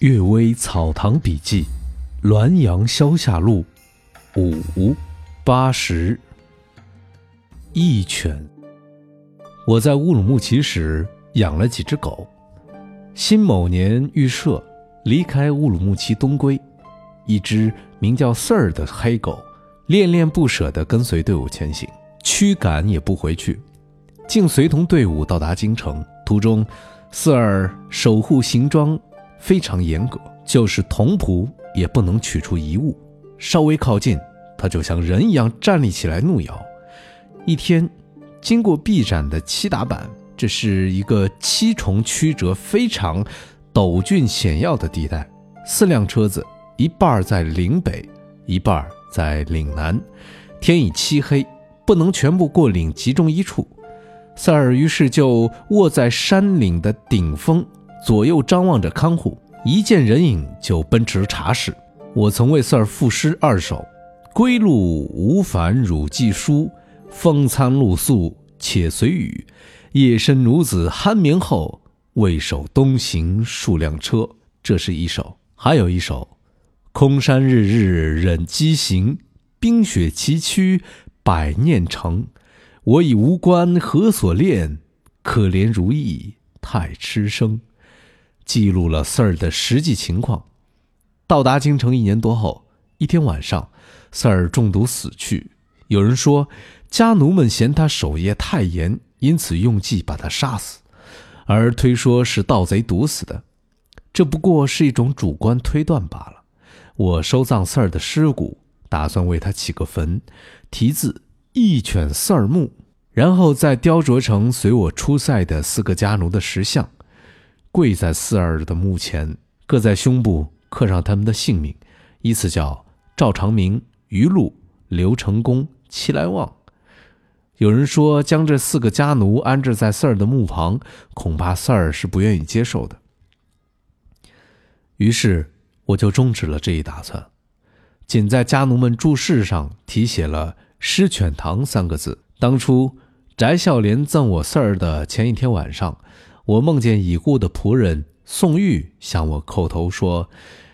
《岳微草堂笔记》，滦阳消夏录，五八十。义犬。我在乌鲁木齐时养了几只狗。辛某年预设离开乌鲁木齐东归，一只名叫四儿的黑狗，恋恋不舍地跟随队伍前行，驱赶也不回去，竟随同队伍到达京城。途中，四儿守护行装。非常严格，就是童仆也不能取出遗物。稍微靠近，他就像人一样站立起来怒咬。一天，经过 B 展的七打板，这是一个七重曲折、非常陡峻险要的地带。四辆车子，一半在岭北，一半在岭南。天已漆黑，不能全部过岭集中一处。塞尔于是就卧在山岭的顶峰。左右张望着看护，一见人影就奔驰茶室。我曾为 Sir 赋诗二首：“归路无烦汝寄书，风餐露宿且随雨。夜深奴子酣眠后，未守东行数辆车。”这是一首。还有一首：“空山日日忍饥行，冰雪崎岖百念成。我已无关何所恋，可怜如意太痴生。”记录了四儿的实际情况。到达京城一年多后，一天晚上四儿中毒死去。有人说，家奴们嫌他守夜太严，因此用计把他杀死；而推说是盗贼毒死的，这不过是一种主观推断罢了。我收葬四儿的尸骨，打算为他起个坟，题字“义犬四儿墓”，然后再雕琢成随我出塞的四个家奴的石像。跪在四儿的墓前，各在胸部刻上他们的姓名，依次叫赵长明、于禄、刘成功、齐来旺。有人说将这四个家奴安置在四儿的墓旁，恐怕四儿是不愿意接受的。于是我就终止了这一打算，仅在家奴们注释上题写了“狮犬堂”三个字。当初翟孝廉赠我四儿的前一天晚上。我梦见已故的仆人宋玉向我叩头说：“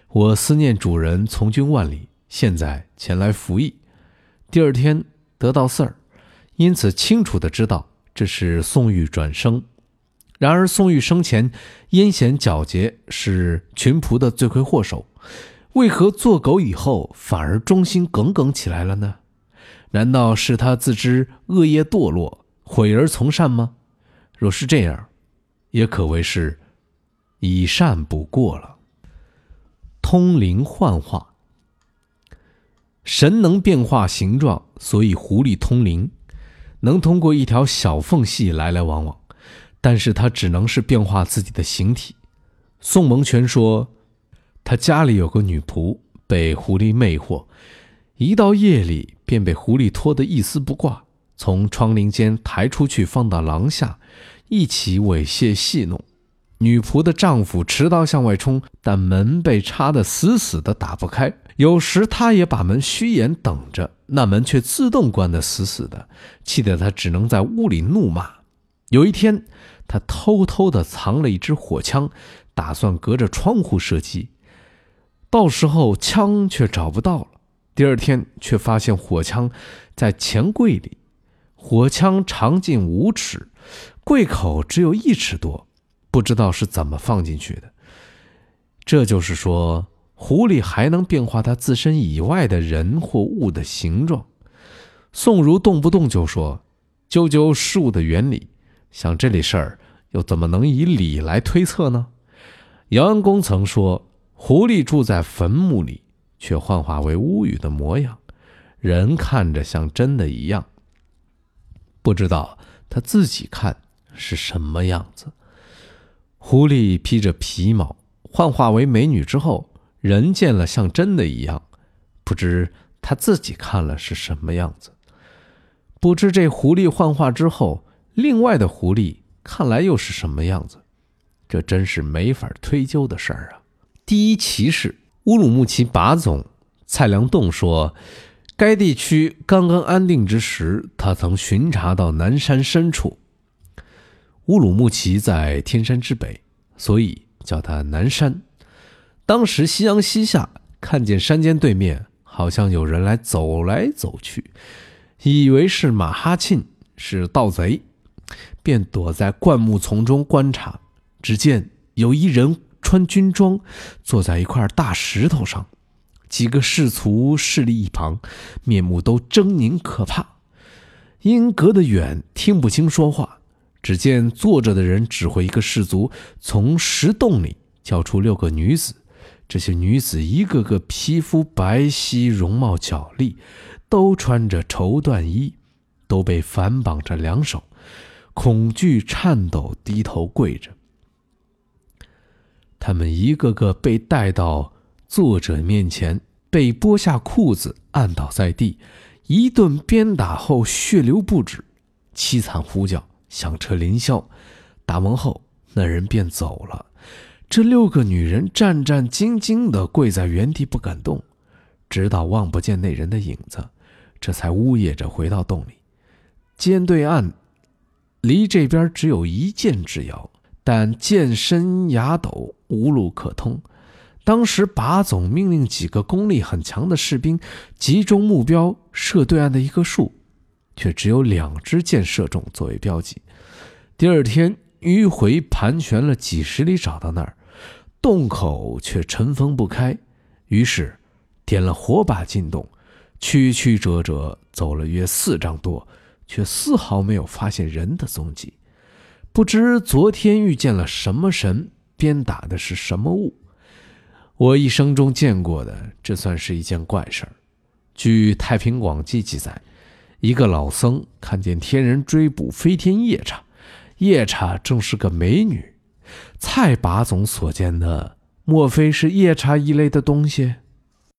我思念主人从军万里，现在前来服役。”第二天得到信儿，因此清楚地知道这是宋玉转生。然而宋玉生前阴险狡黠，是群仆的罪魁祸首，为何做狗以后反而忠心耿耿起来了呢？难道是他自知恶业堕落，悔而从善吗？若是这样，也可谓是以善补过了。通灵幻化，神能变化形状，所以狐狸通灵，能通过一条小缝隙来来往往，但是它只能是变化自己的形体。宋蒙权说，他家里有个女仆被狐狸魅惑，一到夜里便被狐狸拖得一丝不挂，从窗棂间抬出去放到廊下。一起猥亵戏弄，女仆的丈夫持刀向外冲，但门被插得死死的，打不开。有时他也把门虚掩等着，那门却自动关得死死的，气得他只能在屋里怒骂。有一天，他偷偷地藏了一支火枪，打算隔着窗户射击，到时候枪却找不到了。第二天，却发现火枪在钱柜里，火枪长近五尺。柜口只有一尺多，不知道是怎么放进去的。这就是说，狐狸还能变化它自身以外的人或物的形状。宋儒动不动就说：“究究事物的原理。”像这类事儿，又怎么能以理来推测呢？姚安公曾说：“狐狸住在坟墓里，却幻化为屋宇的模样，人看着像真的一样。”不知道他自己看。是什么样子？狐狸披着皮毛，幻化为美女之后，人见了像真的一样，不知他自己看了是什么样子。不知这狐狸幻化之后，另外的狐狸看来又是什么样子？这真是没法推究的事儿啊！第一骑士乌鲁木齐把总蔡良栋说，该地区刚刚安定之时，他曾巡查到南山深处。乌鲁木齐在天山之北，所以叫它南山。当时夕阳西下，看见山间对面好像有人来走来走去，以为是马哈沁，是盗贼，便躲在灌木丛中观察。只见有一人穿军装，坐在一块大石头上，几个士卒势立一旁，面目都狰狞可怕。因隔得远，听不清说话。只见坐着的人指挥一个士卒从石洞里叫出六个女子。这些女子一个个皮肤白皙，容貌娇丽，都穿着绸缎衣，都被反绑着两手，恐惧颤抖，低头跪着。他们一个个被带到作者面前，被剥下裤子，按倒在地，一顿鞭打后血流不止，凄惨呼叫，响彻凌霄。打完后，那人便走了。这六个女人战战兢兢地跪在原地不敢动，直到望不见那人的影子，这才呜咽着回到洞里。尖对岸离这边只有一箭之遥，但剑身崖陡，无路可通。当时把总命令几个功力很强的士兵集中目标射对岸的一棵树，却只有两支箭射中作为标记。第二天。迂回盘旋了几十里，找到那儿，洞口却尘封不开。于是，点了火把进洞，曲曲折折走了约四丈多，却丝毫没有发现人的踪迹。不知昨天遇见了什么神，鞭打的是什么物。我一生中见过的，这算是一件怪事儿。据《太平广记》记载，一个老僧看见天人追捕飞天夜叉。夜叉正是个美女，蔡拔总所见的，莫非是夜叉一类的东西？